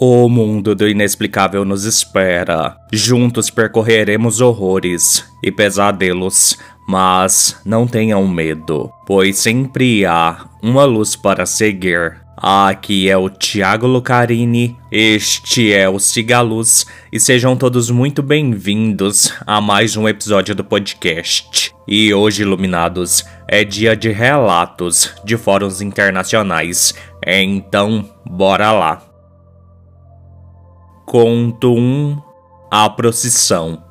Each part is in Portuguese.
O mundo do inexplicável nos espera. Juntos percorreremos horrores e pesadelos, mas não tenham medo, pois sempre há uma luz para seguir. Aqui é o Thiago Lucarini, este é o Cigaluz e sejam todos muito bem-vindos a mais um episódio do podcast. E hoje, iluminados, é dia de relatos de fóruns internacionais, então bora lá. Conto 1 A Procissão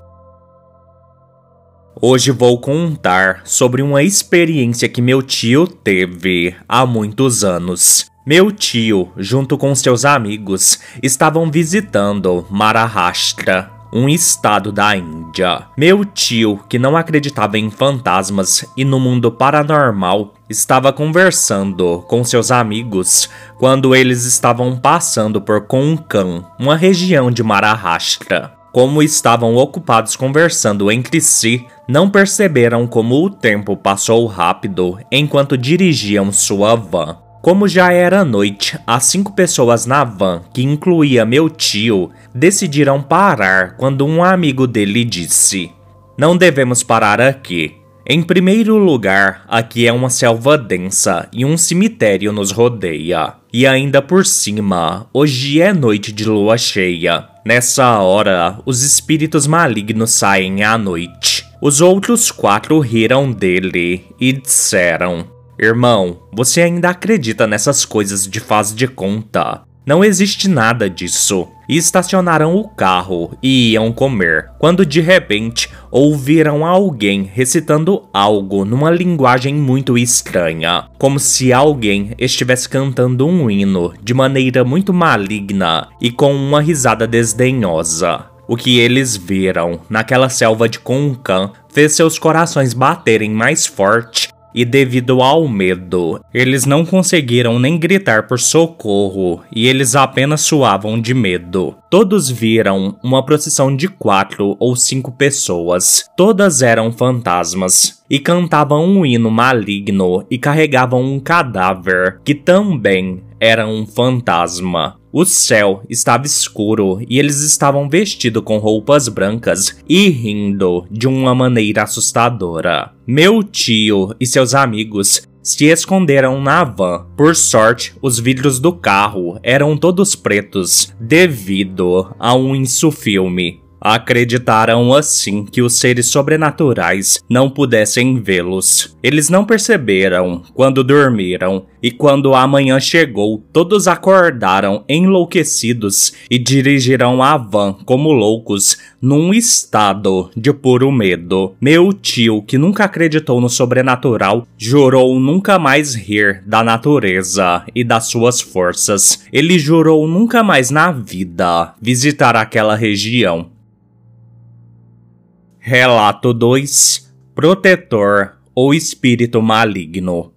Hoje vou contar sobre uma experiência que meu tio teve há muitos anos. Meu tio, junto com seus amigos, estavam visitando Maharashtra, um estado da Índia. Meu tio, que não acreditava em fantasmas e no mundo paranormal, estava conversando com seus amigos quando eles estavam passando por Konkan, uma região de Maharashtra. Como estavam ocupados conversando entre si, não perceberam como o tempo passou rápido enquanto dirigiam sua van. Como já era noite, as cinco pessoas na van, que incluía meu tio, decidiram parar quando um amigo dele disse: Não devemos parar aqui. Em primeiro lugar, aqui é uma selva densa e um cemitério nos rodeia. E ainda por cima, hoje é noite de lua cheia. Nessa hora, os espíritos malignos saem à noite. Os outros quatro riram dele e disseram: Irmão, você ainda acredita nessas coisas de faz de conta? Não existe nada disso. E estacionaram o carro e iam comer, quando de repente ouviram alguém recitando algo numa linguagem muito estranha, como se alguém estivesse cantando um hino de maneira muito maligna e com uma risada desdenhosa. O que eles viram naquela selva de Konkan fez seus corações baterem mais forte e devido ao medo, eles não conseguiram nem gritar por socorro e eles apenas suavam de medo. Todos viram uma procissão de quatro ou cinco pessoas, todas eram fantasmas, e cantavam um hino maligno e carregavam um cadáver que também era um fantasma. O céu estava escuro e eles estavam vestidos com roupas brancas e rindo de uma maneira assustadora. Meu tio e seus amigos se esconderam na van. Por sorte, os vidros do carro eram todos pretos devido a um insufilme. Acreditaram assim que os seres sobrenaturais não pudessem vê-los. Eles não perceberam quando dormiram, e quando a manhã chegou, todos acordaram enlouquecidos e dirigiram a van como loucos, num estado de puro medo. Meu tio, que nunca acreditou no sobrenatural, jurou nunca mais rir da natureza e das suas forças. Ele jurou nunca mais na vida visitar aquela região Relato 2 Protetor ou Espírito Maligno.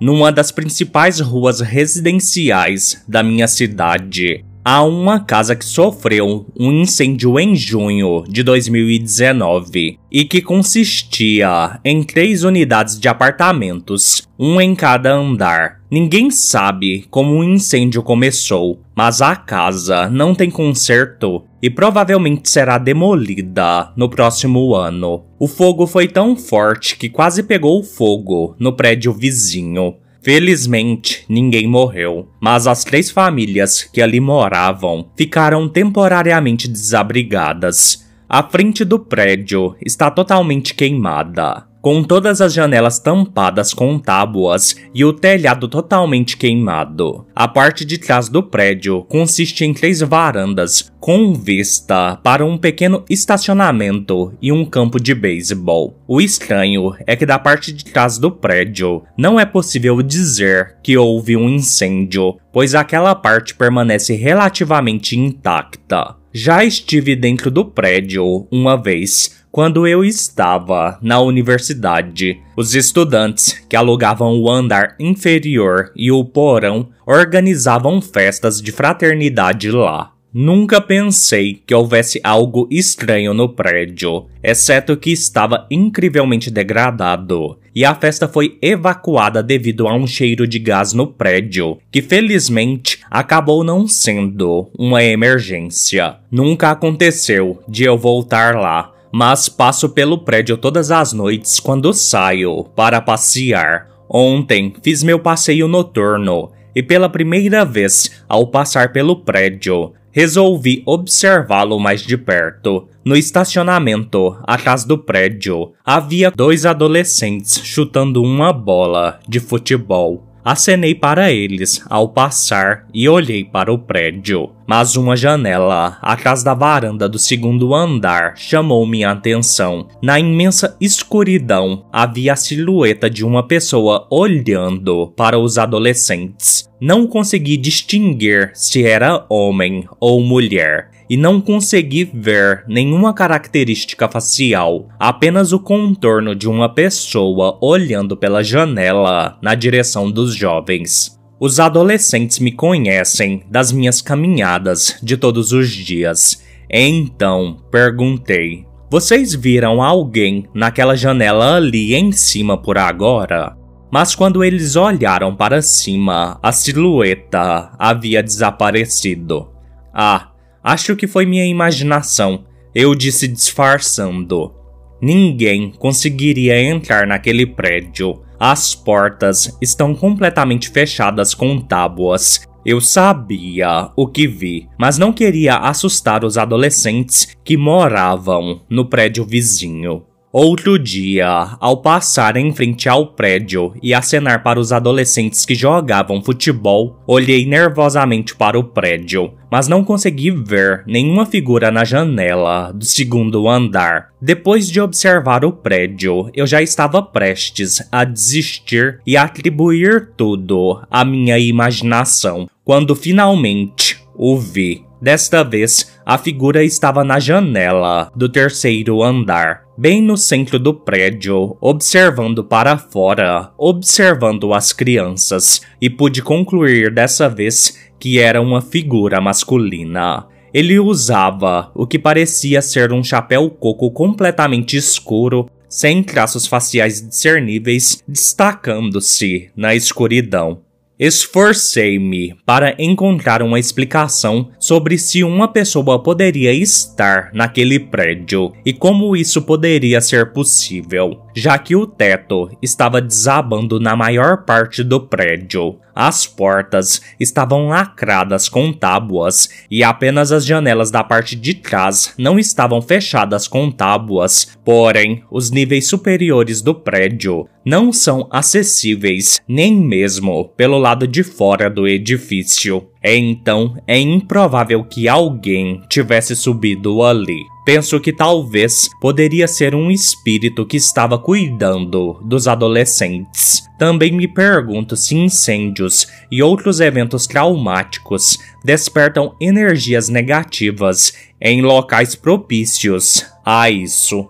Numa das principais ruas residenciais da minha cidade, há uma casa que sofreu um incêndio em junho de 2019 e que consistia em três unidades de apartamentos, um em cada andar. Ninguém sabe como o incêndio começou, mas a casa não tem conserto e provavelmente será demolida no próximo ano. O fogo foi tão forte que quase pegou fogo no prédio vizinho. Felizmente, ninguém morreu, mas as três famílias que ali moravam ficaram temporariamente desabrigadas. A frente do prédio está totalmente queimada com todas as janelas tampadas com tábuas e o telhado totalmente queimado. A parte de trás do prédio consiste em três varandas com vista para um pequeno estacionamento e um campo de beisebol. O estranho é que da parte de trás do prédio não é possível dizer que houve um incêndio, pois aquela parte permanece relativamente intacta. Já estive dentro do prédio uma vez quando eu estava na universidade, os estudantes que alugavam o andar inferior e o porão organizavam festas de fraternidade lá. Nunca pensei que houvesse algo estranho no prédio, exceto que estava incrivelmente degradado, e a festa foi evacuada devido a um cheiro de gás no prédio, que felizmente acabou não sendo uma emergência. Nunca aconteceu de eu voltar lá, mas passo pelo prédio todas as noites quando saio para passear. Ontem fiz meu passeio noturno e pela primeira vez, ao passar pelo prédio, resolvi observá-lo mais de perto. No estacionamento, atrás do prédio, havia dois adolescentes chutando uma bola de futebol. Acenei para eles ao passar e olhei para o prédio, mas uma janela atrás da varanda do segundo andar chamou minha atenção. Na imensa escuridão havia a silhueta de uma pessoa olhando para os adolescentes. Não consegui distinguir se era homem ou mulher e não consegui ver nenhuma característica facial, apenas o contorno de uma pessoa olhando pela janela na direção dos jovens. Os adolescentes me conhecem das minhas caminhadas de todos os dias. Então perguntei: Vocês viram alguém naquela janela ali em cima por agora? Mas quando eles olharam para cima, a silhueta havia desaparecido. Ah, Acho que foi minha imaginação, eu disse disfarçando. Ninguém conseguiria entrar naquele prédio. As portas estão completamente fechadas com tábuas. Eu sabia o que vi, mas não queria assustar os adolescentes que moravam no prédio vizinho. Outro dia, ao passar em frente ao prédio e acenar para os adolescentes que jogavam futebol, olhei nervosamente para o prédio, mas não consegui ver nenhuma figura na janela do segundo andar. Depois de observar o prédio, eu já estava prestes a desistir e atribuir tudo à minha imaginação, quando finalmente o vi. Desta vez, a figura estava na janela do terceiro andar, bem no centro do prédio, observando para fora, observando as crianças, e pude concluir dessa vez que era uma figura masculina. Ele usava o que parecia ser um chapéu coco completamente escuro, sem traços faciais discerníveis, destacando-se na escuridão. Esforcei-me para encontrar uma explicação sobre se uma pessoa poderia estar naquele prédio e como isso poderia ser possível, já que o teto estava desabando na maior parte do prédio. As portas estavam lacradas com tábuas e apenas as janelas da parte de trás não estavam fechadas com tábuas, porém, os níveis superiores do prédio não são acessíveis nem mesmo pelo lado de fora do edifício. Então é improvável que alguém tivesse subido ali. Penso que talvez poderia ser um espírito que estava cuidando dos adolescentes. Também me pergunto se incêndios e outros eventos traumáticos despertam energias negativas em locais propícios a isso.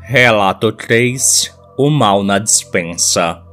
Relato 3 O mal na dispensa.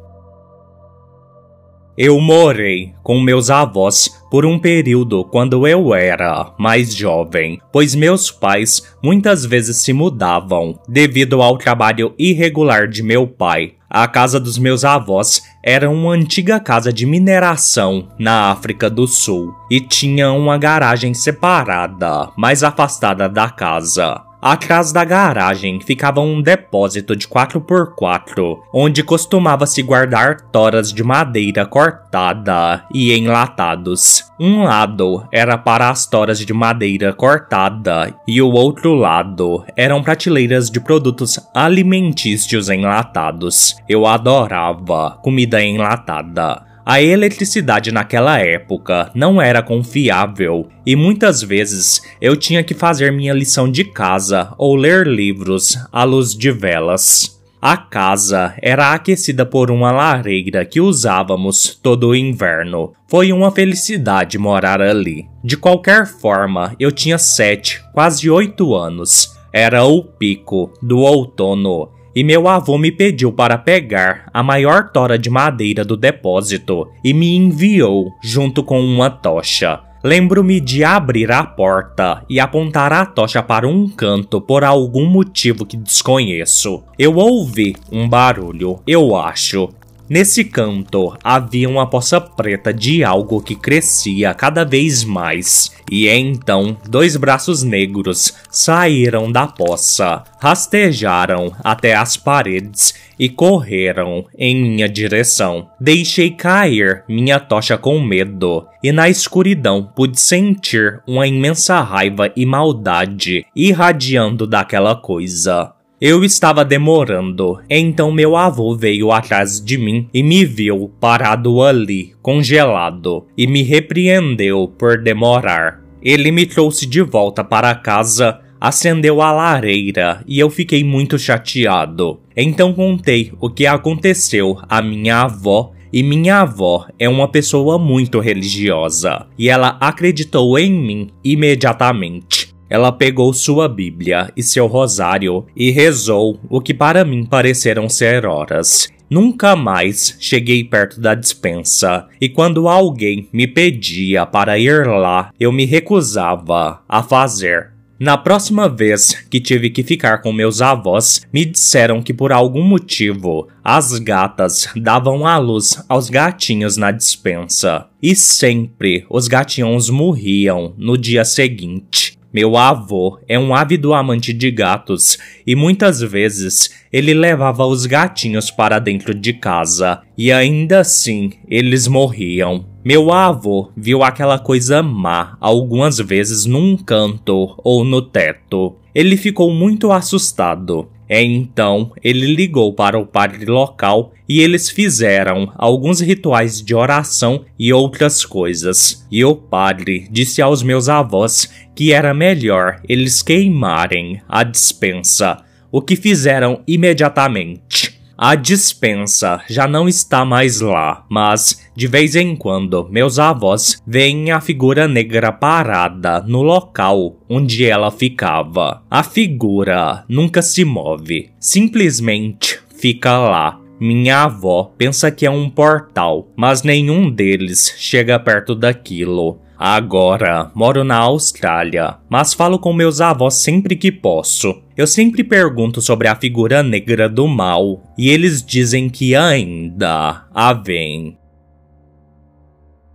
Eu morei com meus avós por um período quando eu era mais jovem, pois meus pais muitas vezes se mudavam devido ao trabalho irregular de meu pai. A casa dos meus avós era uma antiga casa de mineração na África do Sul e tinha uma garagem separada, mais afastada da casa. Atrás da garagem ficava um depósito de 4x4, onde costumava se guardar toras de madeira cortada e enlatados. Um lado era para as toras de madeira cortada e o outro lado eram prateleiras de produtos alimentícios enlatados. Eu adorava comida enlatada. A eletricidade naquela época não era confiável e muitas vezes eu tinha que fazer minha lição de casa ou ler livros à luz de velas. A casa era aquecida por uma lareira que usávamos todo o inverno. Foi uma felicidade morar ali. De qualquer forma, eu tinha sete, quase oito anos. Era o pico do outono e meu avô me pediu para pegar a maior tora de madeira do depósito e me enviou junto com uma tocha. Lembro-me de abrir a porta e apontar a tocha para um canto por algum motivo que desconheço. Eu ouvi um barulho, eu acho. Nesse canto havia uma poça preta de algo que crescia cada vez mais, e então dois braços negros saíram da poça, rastejaram até as paredes e correram em minha direção. Deixei cair minha tocha com medo, e na escuridão pude sentir uma imensa raiva e maldade irradiando daquela coisa. Eu estava demorando, então meu avô veio atrás de mim e me viu parado ali, congelado, e me repreendeu por demorar. Ele me trouxe de volta para casa, acendeu a lareira e eu fiquei muito chateado. Então contei o que aconteceu à minha avó e minha avó é uma pessoa muito religiosa e ela acreditou em mim imediatamente. Ela pegou sua Bíblia e seu rosário e rezou o que para mim pareceram ser horas. Nunca mais cheguei perto da dispensa, e quando alguém me pedia para ir lá, eu me recusava a fazer. Na próxima vez que tive que ficar com meus avós, me disseram que por algum motivo as gatas davam à luz aos gatinhos na dispensa. E sempre os gatinhos morriam no dia seguinte. Meu avô é um ávido amante de gatos e muitas vezes ele levava os gatinhos para dentro de casa e ainda assim eles morriam. Meu avô viu aquela coisa má algumas vezes num canto ou no teto. Ele ficou muito assustado é então ele ligou para o padre local e eles fizeram alguns rituais de oração e outras coisas. E o padre disse aos meus avós que era melhor eles queimarem a dispensa, o que fizeram imediatamente. A dispensa já não está mais lá, mas de vez em quando meus avós veem a figura negra parada no local onde ela ficava. A figura nunca se move, simplesmente fica lá. Minha avó pensa que é um portal, mas nenhum deles chega perto daquilo. Agora moro na Austrália, mas falo com meus avós sempre que posso. Eu sempre pergunto sobre a figura negra do mal e eles dizem que ainda a vem.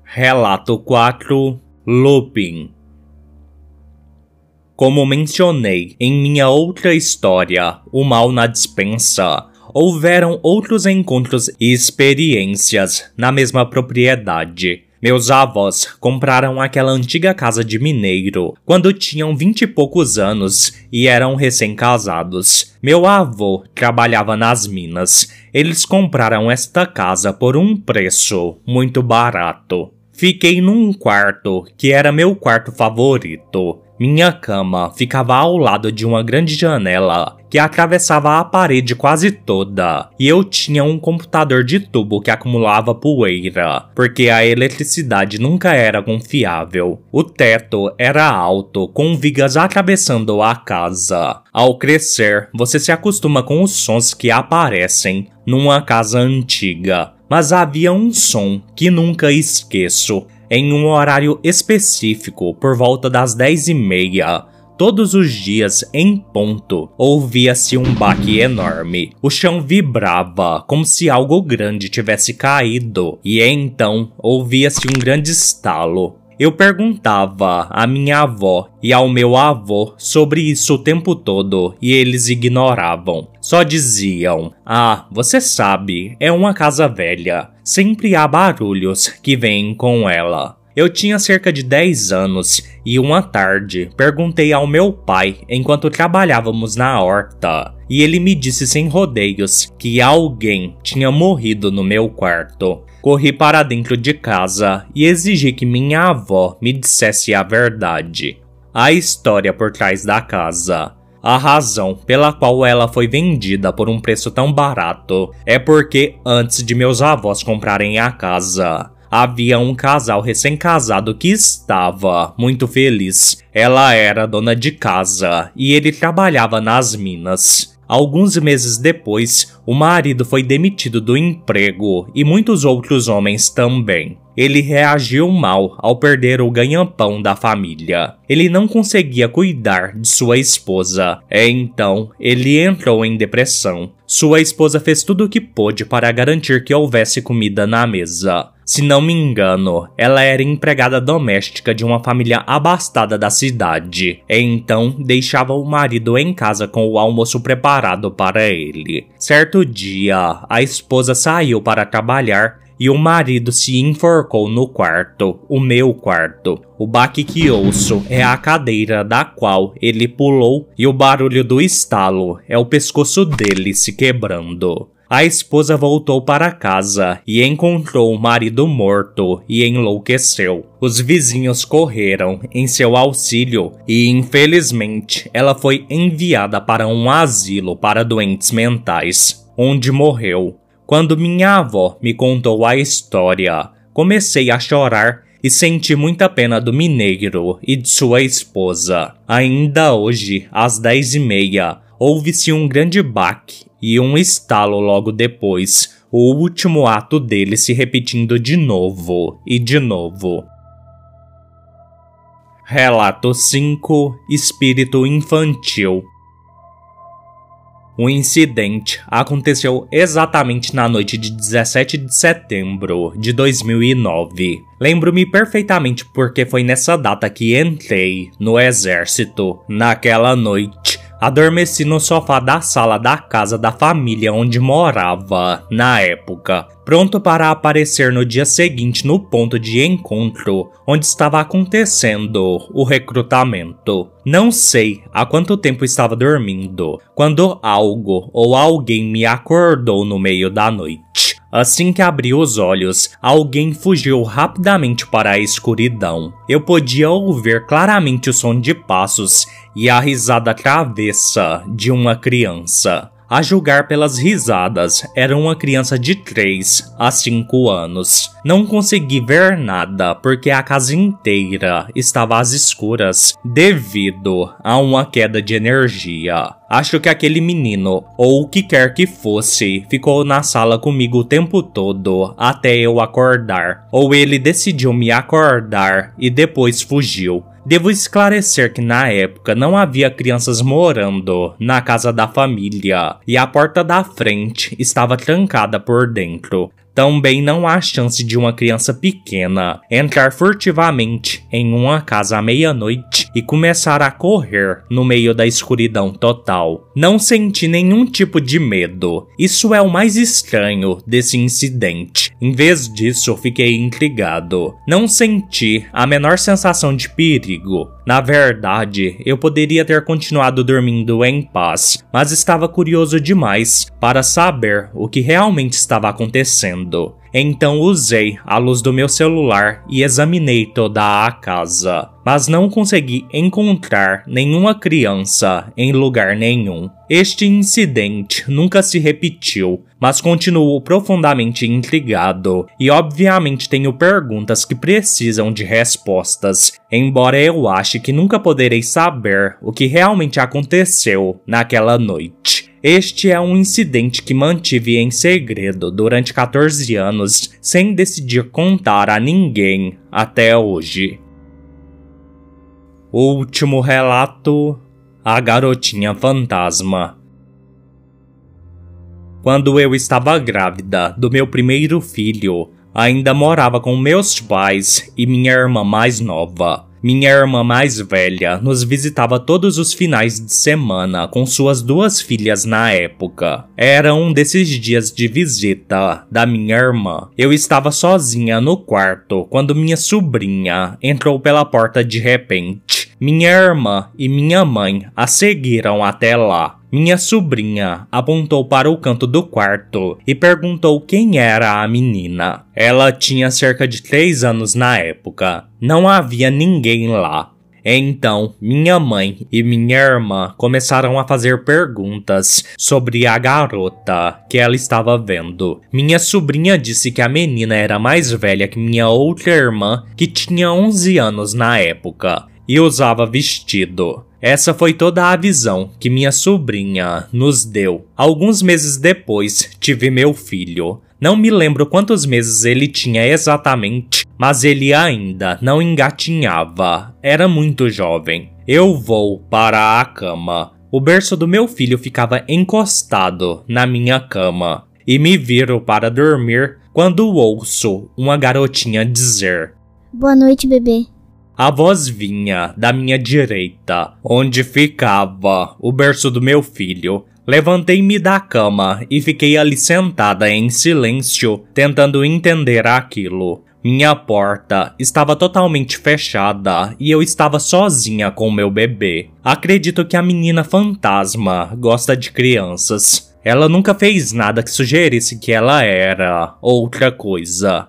Relato 4 Looping Como mencionei em minha outra história, O Mal na Dispensa, houveram outros encontros e experiências na mesma propriedade. Meus avós compraram aquela antiga casa de mineiro quando tinham vinte e poucos anos e eram recém-casados. Meu avô trabalhava nas minas. Eles compraram esta casa por um preço muito barato. Fiquei num quarto que era meu quarto favorito. Minha cama ficava ao lado de uma grande janela que atravessava a parede quase toda, e eu tinha um computador de tubo que acumulava poeira, porque a eletricidade nunca era confiável. O teto era alto, com vigas atravessando a casa. Ao crescer, você se acostuma com os sons que aparecem numa casa antiga, mas havia um som que nunca esqueço em um horário específico por volta das dez e meia. Todos os dias, em ponto, ouvia-se um baque enorme. O chão vibrava, como se algo grande tivesse caído, e então ouvia-se um grande estalo. Eu perguntava à minha avó e ao meu avô sobre isso o tempo todo e eles ignoravam. Só diziam: Ah, você sabe, é uma casa velha. Sempre há barulhos que vêm com ela. Eu tinha cerca de 10 anos e uma tarde perguntei ao meu pai enquanto trabalhávamos na horta, e ele me disse sem rodeios que alguém tinha morrido no meu quarto. Corri para dentro de casa e exigi que minha avó me dissesse a verdade. A história por trás da casa. A razão pela qual ela foi vendida por um preço tão barato é porque antes de meus avós comprarem a casa, havia um casal recém-casado que estava muito feliz. Ela era dona de casa e ele trabalhava nas minas. Alguns meses depois, o marido foi demitido do emprego e muitos outros homens também. Ele reagiu mal ao perder o ganha-pão da família. Ele não conseguia cuidar de sua esposa, então ele entrou em depressão. Sua esposa fez tudo o que pôde para garantir que houvesse comida na mesa. Se não me engano, ela era empregada doméstica de uma família abastada da cidade, e então deixava o marido em casa com o almoço preparado para ele. Certo dia, a esposa saiu para trabalhar e o marido se enforcou no quarto, o meu quarto. O baque que ouço é a cadeira da qual ele pulou e o barulho do estalo é o pescoço dele se quebrando. A esposa voltou para casa e encontrou o marido morto e enlouqueceu. Os vizinhos correram em seu auxílio e, infelizmente, ela foi enviada para um asilo para doentes mentais, onde morreu. Quando minha avó me contou a história, comecei a chorar e senti muita pena do mineiro e de sua esposa. Ainda hoje, às dez e meia, houve-se um grande baque e um estalo logo depois, o último ato dele se repetindo de novo e de novo. Relato 5 Espírito Infantil o incidente aconteceu exatamente na noite de 17 de setembro de 2009. Lembro-me perfeitamente porque foi nessa data que entrei no exército. Naquela noite, Adormeci no sofá da sala da casa da família onde morava, na época, pronto para aparecer no dia seguinte no ponto de encontro onde estava acontecendo o recrutamento. Não sei há quanto tempo estava dormindo quando algo ou alguém me acordou no meio da noite. Assim que abri os olhos, alguém fugiu rapidamente para a escuridão. Eu podia ouvir claramente o som de passos e a risada travessa de uma criança. A julgar pelas risadas, era uma criança de 3 a 5 anos. Não consegui ver nada porque a casa inteira estava às escuras devido a uma queda de energia. Acho que aquele menino, ou o que quer que fosse, ficou na sala comigo o tempo todo até eu acordar. Ou ele decidiu me acordar e depois fugiu. Devo esclarecer que na época não havia crianças morando na casa da família e a porta da frente estava trancada por dentro. Também não há chance de uma criança pequena entrar furtivamente em uma casa à meia-noite e começar a correr no meio da escuridão total. Não senti nenhum tipo de medo. Isso é o mais estranho desse incidente. Em vez disso, fiquei intrigado. Não senti a menor sensação de perigo. Na verdade, eu poderia ter continuado dormindo em paz, mas estava curioso demais para saber o que realmente estava acontecendo. Então usei a luz do meu celular e examinei toda a casa, mas não consegui encontrar nenhuma criança em lugar nenhum. Este incidente nunca se repetiu, mas continuo profundamente intrigado e obviamente tenho perguntas que precisam de respostas, embora eu ache que nunca poderei saber o que realmente aconteceu naquela noite. Este é um incidente que mantive em segredo durante 14 anos, sem decidir contar a ninguém até hoje. Último relato: A Garotinha Fantasma. Quando eu estava grávida do meu primeiro filho, ainda morava com meus pais e minha irmã mais nova. Minha irmã mais velha nos visitava todos os finais de semana com suas duas filhas na época. Era um desses dias de visita da minha irmã. Eu estava sozinha no quarto quando minha sobrinha entrou pela porta de repente. Minha irmã e minha mãe a seguiram até lá. Minha sobrinha apontou para o canto do quarto e perguntou quem era a menina. Ela tinha cerca de 3 anos na época. Não havia ninguém lá. Então, minha mãe e minha irmã começaram a fazer perguntas sobre a garota que ela estava vendo. Minha sobrinha disse que a menina era mais velha que minha outra irmã, que tinha 11 anos na época, e usava vestido. Essa foi toda a visão que minha sobrinha nos deu. Alguns meses depois, tive meu filho. Não me lembro quantos meses ele tinha exatamente, mas ele ainda não engatinhava. Era muito jovem. Eu vou para a cama. O berço do meu filho ficava encostado na minha cama e me viro para dormir quando ouço uma garotinha dizer: Boa noite, bebê. A voz vinha da minha direita, onde ficava o berço do meu filho. Levantei-me da cama e fiquei ali sentada em silêncio, tentando entender aquilo. Minha porta estava totalmente fechada e eu estava sozinha com meu bebê. Acredito que a menina fantasma gosta de crianças. Ela nunca fez nada que sugerisse que ela era outra coisa.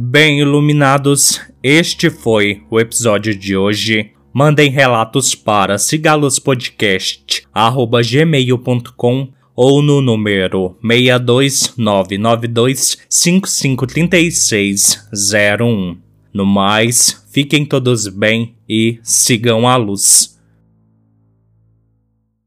Bem iluminados, este foi o episódio de hoje. Mandem relatos para cigalospodcast@gmail.com ou no número 62992553601. No mais, fiquem todos bem e sigam a luz.